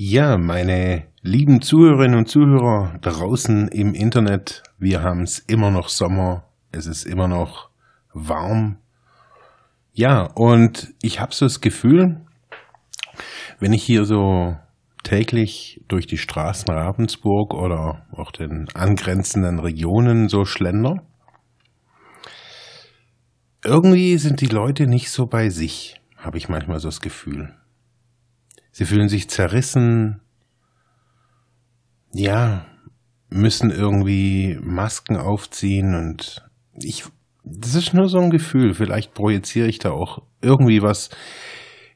Ja, meine lieben Zuhörerinnen und Zuhörer draußen im Internet, wir haben es immer noch Sommer, es ist immer noch warm. Ja, und ich habe so das Gefühl, wenn ich hier so täglich durch die Straßen Ravensburg oder auch den angrenzenden Regionen so schlender, irgendwie sind die Leute nicht so bei sich, habe ich manchmal so das Gefühl. Sie fühlen sich zerrissen, ja, müssen irgendwie Masken aufziehen und ich, das ist nur so ein Gefühl. Vielleicht projiziere ich da auch irgendwie was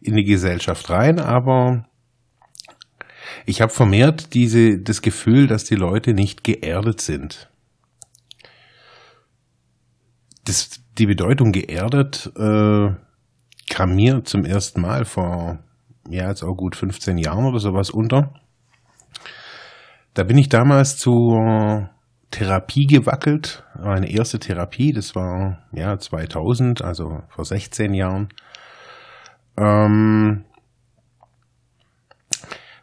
in die Gesellschaft rein, aber ich habe vermehrt diese, das Gefühl, dass die Leute nicht geerdet sind. Das, die Bedeutung geerdet äh, kam mir zum ersten Mal vor ja, jetzt auch gut 15 Jahren oder sowas unter. Da bin ich damals zur Therapie gewackelt, meine erste Therapie, das war ja 2000, also vor 16 Jahren. Ähm,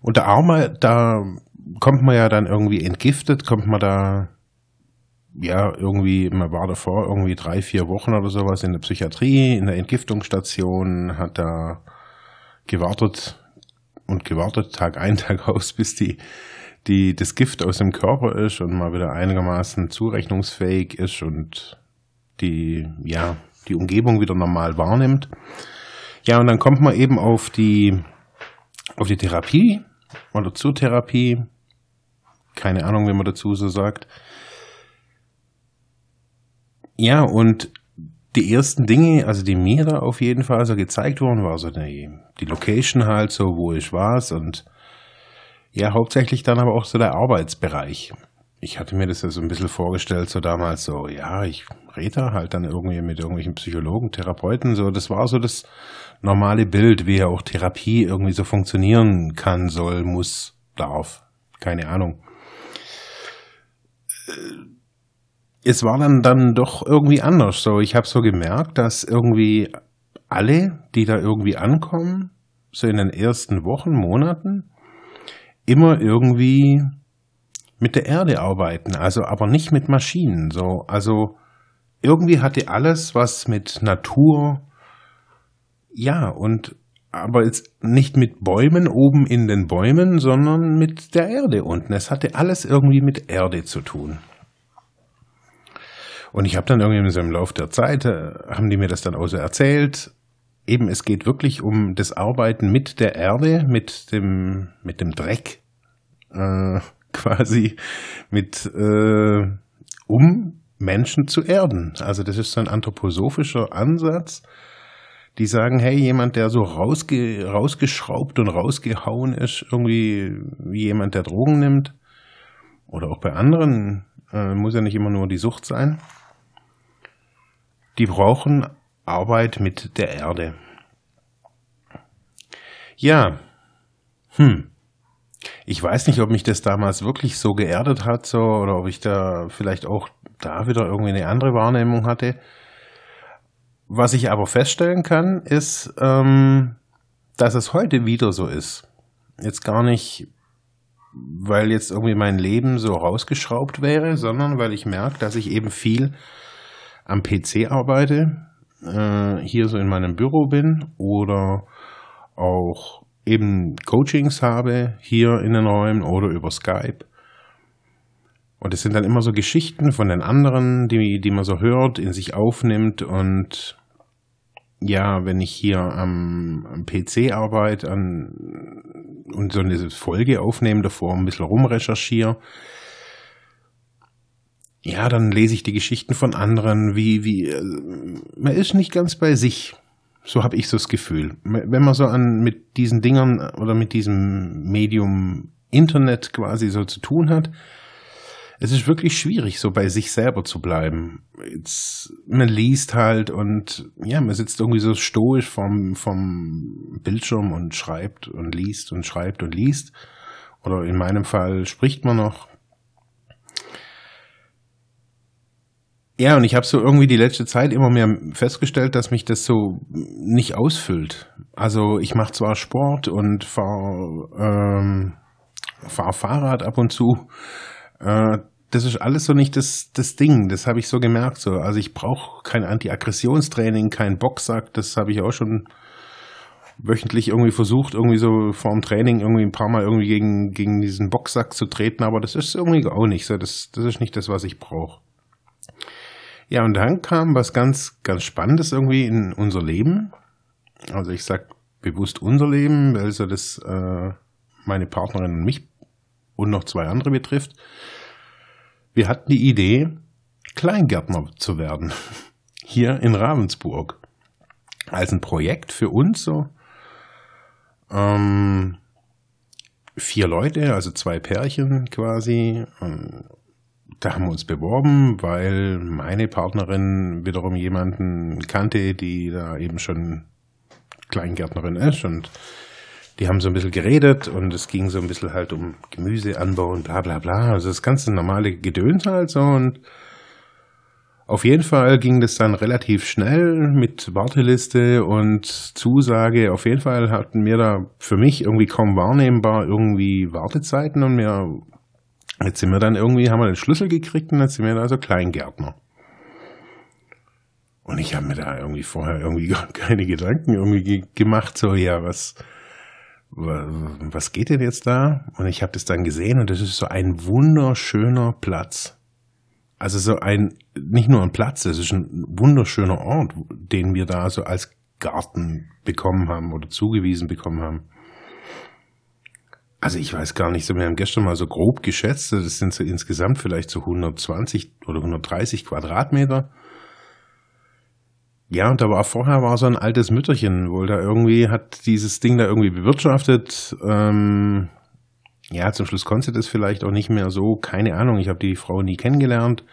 und da, Arme, da kommt man ja dann irgendwie entgiftet, kommt man da, ja, irgendwie, man war davor irgendwie drei, vier Wochen oder sowas in der Psychiatrie, in der Entgiftungsstation, hat da gewartet und gewartet, Tag ein, Tag aus, bis die, die, das Gift aus dem Körper ist und mal wieder einigermaßen zurechnungsfähig ist und die, ja, die Umgebung wieder normal wahrnimmt. Ja, und dann kommt man eben auf die, auf die Therapie oder zur Therapie. Keine Ahnung, wie man dazu so sagt. Ja, und die ersten Dinge, also die mir da auf jeden Fall so gezeigt wurden, war so die, die Location halt, so wo ich war und ja, hauptsächlich dann aber auch so der Arbeitsbereich. Ich hatte mir das ja so ein bisschen vorgestellt, so damals so, ja, ich rede halt dann irgendwie mit irgendwelchen Psychologen, Therapeuten, so, das war so das normale Bild, wie ja auch Therapie irgendwie so funktionieren kann, soll, muss, darf, keine Ahnung. Es war dann, dann doch irgendwie anders, so, ich habe so gemerkt, dass irgendwie alle, die da irgendwie ankommen, so in den ersten Wochen, Monaten, immer irgendwie mit der Erde arbeiten, also aber nicht mit Maschinen. So, also irgendwie hatte alles was mit Natur, ja, und aber jetzt nicht mit Bäumen oben in den Bäumen, sondern mit der Erde unten. Es hatte alles irgendwie mit Erde zu tun. Und ich habe dann irgendwie so im Laufe der Zeit, äh, haben die mir das dann auch so erzählt, eben es geht wirklich um das Arbeiten mit der Erde, mit dem, mit dem Dreck, äh, quasi mit, äh, um Menschen zu erden. Also das ist so ein anthroposophischer Ansatz. Die sagen, hey, jemand, der so rausge rausgeschraubt und rausgehauen ist, irgendwie wie jemand, der Drogen nimmt, oder auch bei anderen, äh, muss ja nicht immer nur die Sucht sein, die brauchen Arbeit mit der Erde. Ja, hm. Ich weiß nicht, ob mich das damals wirklich so geerdet hat, so, oder ob ich da vielleicht auch da wieder irgendwie eine andere Wahrnehmung hatte. Was ich aber feststellen kann, ist, ähm, dass es heute wieder so ist. Jetzt gar nicht, weil jetzt irgendwie mein Leben so rausgeschraubt wäre, sondern weil ich merke, dass ich eben viel am PC arbeite, äh, hier so in meinem Büro bin oder auch eben Coachings habe hier in den Räumen oder über Skype. Und es sind dann immer so Geschichten von den anderen, die, die man so hört, in sich aufnimmt. Und ja, wenn ich hier am, am PC arbeite an, und so eine Folge aufnehme, davor ein bisschen rumrecherchiere, ja, dann lese ich die Geschichten von anderen, wie, wie, äh, man ist nicht ganz bei sich. So habe ich so das Gefühl. Wenn man so an mit diesen Dingern oder mit diesem Medium Internet quasi so zu tun hat, es ist wirklich schwierig, so bei sich selber zu bleiben. Jetzt, man liest halt und ja, man sitzt irgendwie so stoisch vom, vom Bildschirm und schreibt und liest und schreibt und liest. Oder in meinem Fall spricht man noch. Ja, und ich habe so irgendwie die letzte Zeit immer mehr festgestellt, dass mich das so nicht ausfüllt. Also ich mache zwar Sport und fahre ähm, fahr Fahrrad ab und zu, äh, das ist alles so nicht das, das Ding. Das habe ich so gemerkt. So. Also ich brauche kein Anti-Aggressionstraining, kein Boxsack. Das habe ich auch schon wöchentlich irgendwie versucht, irgendwie so vor dem Training irgendwie ein paar Mal irgendwie gegen, gegen diesen Boxsack zu treten. Aber das ist irgendwie auch nicht so. Das, das ist nicht das, was ich brauche. Ja, und dann kam was ganz, ganz Spannendes irgendwie in unser Leben. Also ich sag bewusst unser Leben, weil so das äh, meine Partnerin und mich und noch zwei andere betrifft. Wir hatten die Idee, Kleingärtner zu werden. Hier in Ravensburg. Als ein Projekt für uns so. Ähm, vier Leute, also zwei Pärchen quasi. Da haben wir uns beworben, weil meine Partnerin wiederum jemanden kannte, die da eben schon Kleingärtnerin ist und die haben so ein bisschen geredet und es ging so ein bisschen halt um Gemüseanbau und bla bla bla. Also das ganze normale Gedöns halt so und auf jeden Fall ging das dann relativ schnell mit Warteliste und Zusage. Auf jeden Fall hatten wir da für mich irgendwie kaum wahrnehmbar irgendwie Wartezeiten und wir, jetzt sind wir dann irgendwie, haben wir den Schlüssel gekriegt und jetzt sind wir da so Kleingärtner. Und ich habe mir da irgendwie vorher irgendwie keine Gedanken irgendwie gemacht, so ja, was, was geht denn jetzt da? Und ich habe das dann gesehen und das ist so ein wunderschöner Platz. Also so ein, nicht nur ein Platz, das ist ein wunderschöner Ort, den wir da so als Garten bekommen haben oder zugewiesen bekommen haben. Also ich weiß gar nicht, wir haben gestern mal so grob geschätzt, das sind so insgesamt vielleicht so 120 oder 130 Quadratmeter. Ja, und da war vorher war so ein altes Mütterchen, wohl da irgendwie hat dieses Ding da irgendwie bewirtschaftet. Ähm, ja, zum Schluss konnte das vielleicht auch nicht mehr so, keine Ahnung. Ich habe die Frau nie kennengelernt.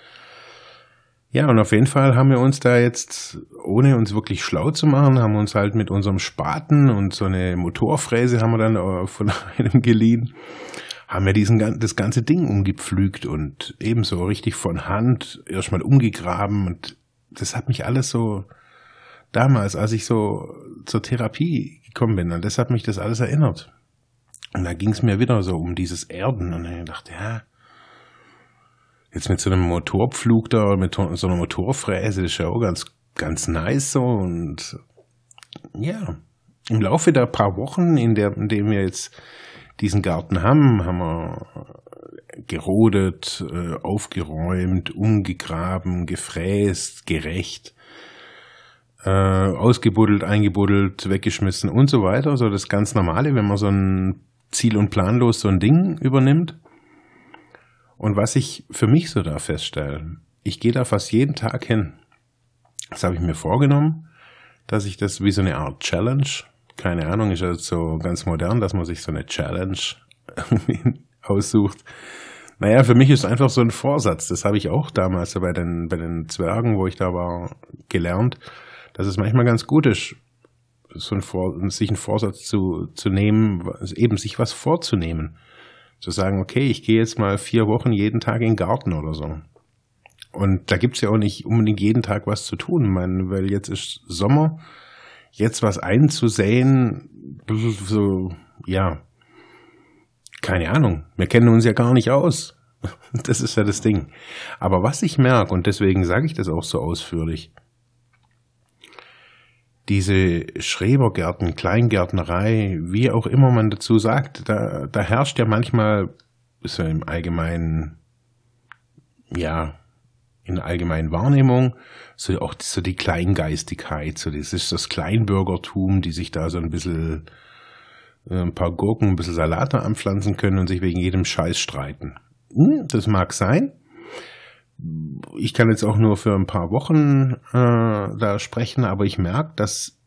Ja, und auf jeden Fall haben wir uns da jetzt, ohne uns wirklich schlau zu machen, haben uns halt mit unserem Spaten und so eine Motorfräse haben wir dann von einem geliehen, haben wir diesen, das ganze Ding umgepflügt und ebenso richtig von Hand erstmal umgegraben und das hat mich alles so damals, als ich so zur Therapie gekommen bin, an das hat mich das alles erinnert. Und da ging es mir wieder so um dieses Erden. Und ich dachte, ja, jetzt mit so einem Motorpflug da, mit so einer Motorfräse, das ist ja auch ganz, ganz nice so. Und ja, im Laufe der paar Wochen, in, der, in dem wir jetzt diesen Garten haben, haben wir gerodet, äh, aufgeräumt, umgegraben, gefräst, gerecht äh, ausgebuddelt, eingebuddelt, weggeschmissen und so weiter. So das ganz Normale, wenn man so ein Ziel- und planlos so ein Ding übernimmt. Und was ich für mich so da feststelle, ich gehe da fast jeden Tag hin. Das habe ich mir vorgenommen, dass ich das wie so eine Art Challenge, keine Ahnung, ist ja so ganz modern, dass man sich so eine Challenge aussucht. Naja, für mich ist einfach so ein Vorsatz. Das habe ich auch damals bei den, bei den Zwergen, wo ich da war, gelernt dass es manchmal ganz gut ist, so ein Vor sich einen Vorsatz zu, zu nehmen, eben sich was vorzunehmen. Zu sagen, okay, ich gehe jetzt mal vier Wochen jeden Tag in den Garten oder so. Und da gibt's ja auch nicht unbedingt jeden Tag was zu tun, meine, weil jetzt ist Sommer, jetzt was einzusehen, so, ja, keine Ahnung, wir kennen uns ja gar nicht aus. Das ist ja das Ding. Aber was ich merke, und deswegen sage ich das auch so ausführlich, diese Schrebergärten, Kleingärtnerei, wie auch immer man dazu sagt, da, da herrscht ja manchmal so im allgemeinen, ja, in der allgemeinen Wahrnehmung, so auch so die Kleingeistigkeit, so das ist das Kleinbürgertum, die sich da so ein bisschen äh, ein paar Gurken, ein bisschen Salate anpflanzen können und sich wegen jedem Scheiß streiten. Hm, das mag sein ich kann jetzt auch nur für ein paar Wochen äh, da sprechen, aber ich merke, dass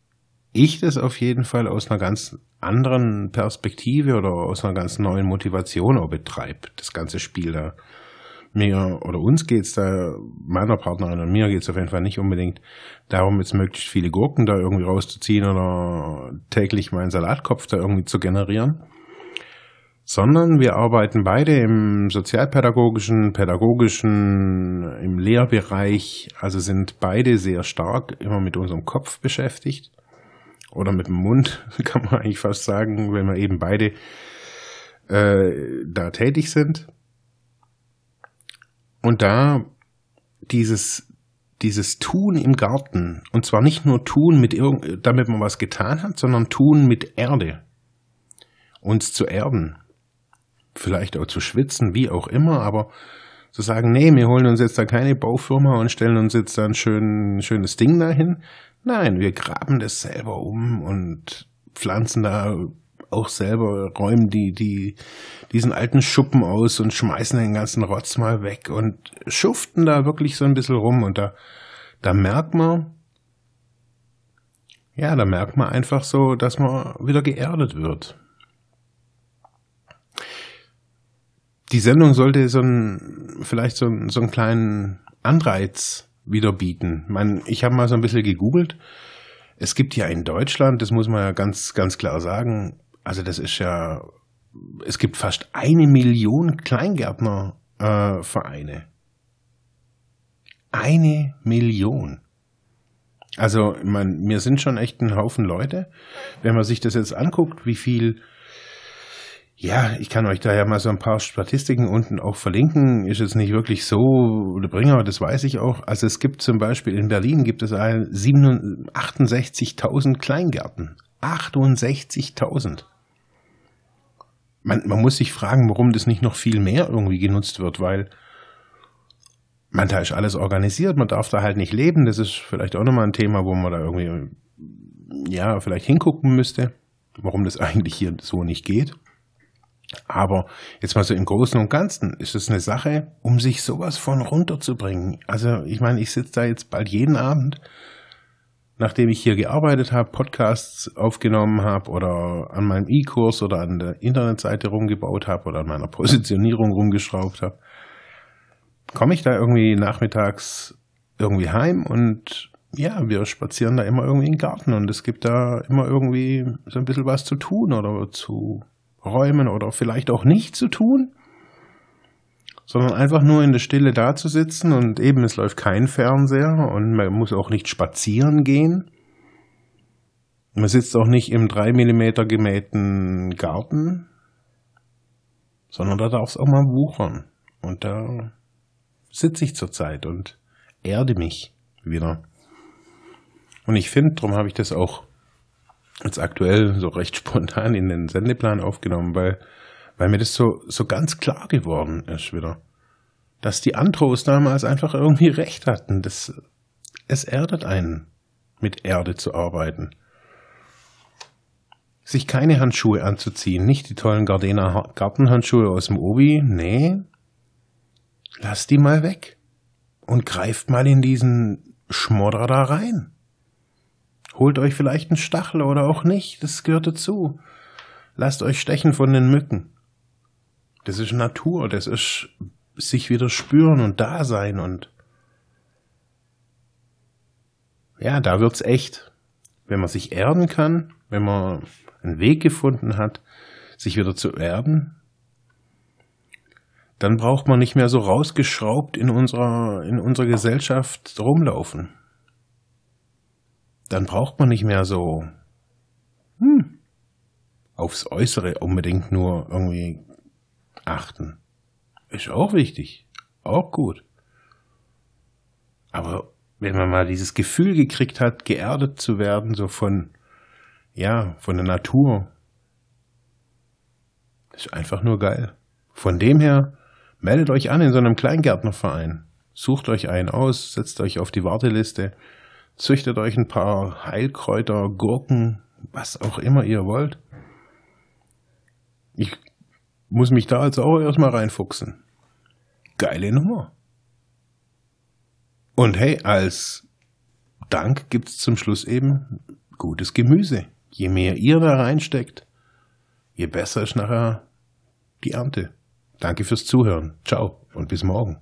ich das auf jeden Fall aus einer ganz anderen Perspektive oder aus einer ganz neuen Motivation auch betreibe, das ganze Spiel da. Mir oder uns geht's da, meiner Partnerin und mir geht's auf jeden Fall nicht unbedingt darum, jetzt möglichst viele Gurken da irgendwie rauszuziehen oder täglich meinen Salatkopf da irgendwie zu generieren sondern wir arbeiten beide im sozialpädagogischen, pädagogischen, im Lehrbereich, also sind beide sehr stark immer mit unserem Kopf beschäftigt oder mit dem Mund, kann man eigentlich fast sagen, wenn wir eben beide äh, da tätig sind. Und da dieses dieses Tun im Garten und zwar nicht nur tun mit damit man was getan hat, sondern tun mit Erde, uns zu erden vielleicht auch zu schwitzen, wie auch immer, aber zu sagen, nee, wir holen uns jetzt da keine Baufirma und stellen uns jetzt da ein schön, schönes Ding dahin. Nein, wir graben das selber um und pflanzen da auch selber, räumen die, die, diesen alten Schuppen aus und schmeißen den ganzen Rotz mal weg und schuften da wirklich so ein bisschen rum und da, da merkt man, ja, da merkt man einfach so, dass man wieder geerdet wird. Die Sendung sollte so ein, vielleicht so, ein, so einen kleinen Anreiz wieder bieten. Man, ich habe mal so ein bisschen gegoogelt. Es gibt ja in Deutschland, das muss man ja ganz, ganz klar sagen, also das ist ja, es gibt fast eine Million Kleingärtnervereine. Äh, eine Million. Also, man, wir sind schon echt ein Haufen Leute. Wenn man sich das jetzt anguckt, wie viel ja, ich kann euch da ja mal so ein paar Statistiken unten auch verlinken. Ist jetzt nicht wirklich so der Bringer, das weiß ich auch. Also es gibt zum Beispiel in Berlin gibt es 68.000 Kleingärten. 68.000. Man, man muss sich fragen, warum das nicht noch viel mehr irgendwie genutzt wird, weil man da ist alles organisiert, man darf da halt nicht leben. Das ist vielleicht auch nochmal ein Thema, wo man da irgendwie, ja, vielleicht hingucken müsste, warum das eigentlich hier so nicht geht. Aber jetzt mal so im Großen und Ganzen ist es eine Sache, um sich sowas von runterzubringen. Also ich meine, ich sitze da jetzt bald jeden Abend, nachdem ich hier gearbeitet habe, Podcasts aufgenommen habe oder an meinem E-Kurs oder an der Internetseite rumgebaut habe oder an meiner Positionierung rumgeschraubt habe, komme ich da irgendwie nachmittags irgendwie heim und ja, wir spazieren da immer irgendwie den Garten und es gibt da immer irgendwie so ein bisschen was zu tun oder zu räumen oder vielleicht auch nicht zu tun, sondern einfach nur in der Stille da zu sitzen und eben es läuft kein Fernseher und man muss auch nicht spazieren gehen. Man sitzt auch nicht im drei Millimeter gemähten Garten, sondern da darf es auch mal wuchern. Und da sitze ich zurzeit und erde mich wieder. Und ich finde, darum habe ich das auch jetzt aktuell so recht spontan in den Sendeplan aufgenommen, weil, weil mir das so, so ganz klar geworden ist wieder. Dass die Andros damals einfach irgendwie recht hatten. Das, es erdet einen, mit Erde zu arbeiten. Sich keine Handschuhe anzuziehen, nicht die tollen Gardena Gartenhandschuhe aus dem Obi, nee. Lass die mal weg. Und greift mal in diesen Schmodder da rein. Holt euch vielleicht einen Stachel oder auch nicht, das gehört dazu. Lasst euch stechen von den Mücken. Das ist Natur, das ist sich wieder spüren und da sein und ja, da wird's echt. Wenn man sich erden kann, wenn man einen Weg gefunden hat, sich wieder zu erden, dann braucht man nicht mehr so rausgeschraubt in unserer, in unserer Gesellschaft rumlaufen dann braucht man nicht mehr so hm, aufs Äußere unbedingt nur irgendwie achten. Ist auch wichtig, auch gut. Aber wenn man mal dieses Gefühl gekriegt hat, geerdet zu werden, so von, ja, von der Natur, ist einfach nur geil. Von dem her, meldet euch an in so einem Kleingärtnerverein. Sucht euch einen aus, setzt euch auf die Warteliste züchtet euch ein paar Heilkräuter, Gurken, was auch immer ihr wollt. Ich muss mich da also auch erstmal reinfuchsen. Geile Nummer. Und hey, als Dank gibt's zum Schluss eben gutes Gemüse. Je mehr ihr da reinsteckt, je besser ist nachher die Ernte. Danke fürs Zuhören. Ciao und bis morgen.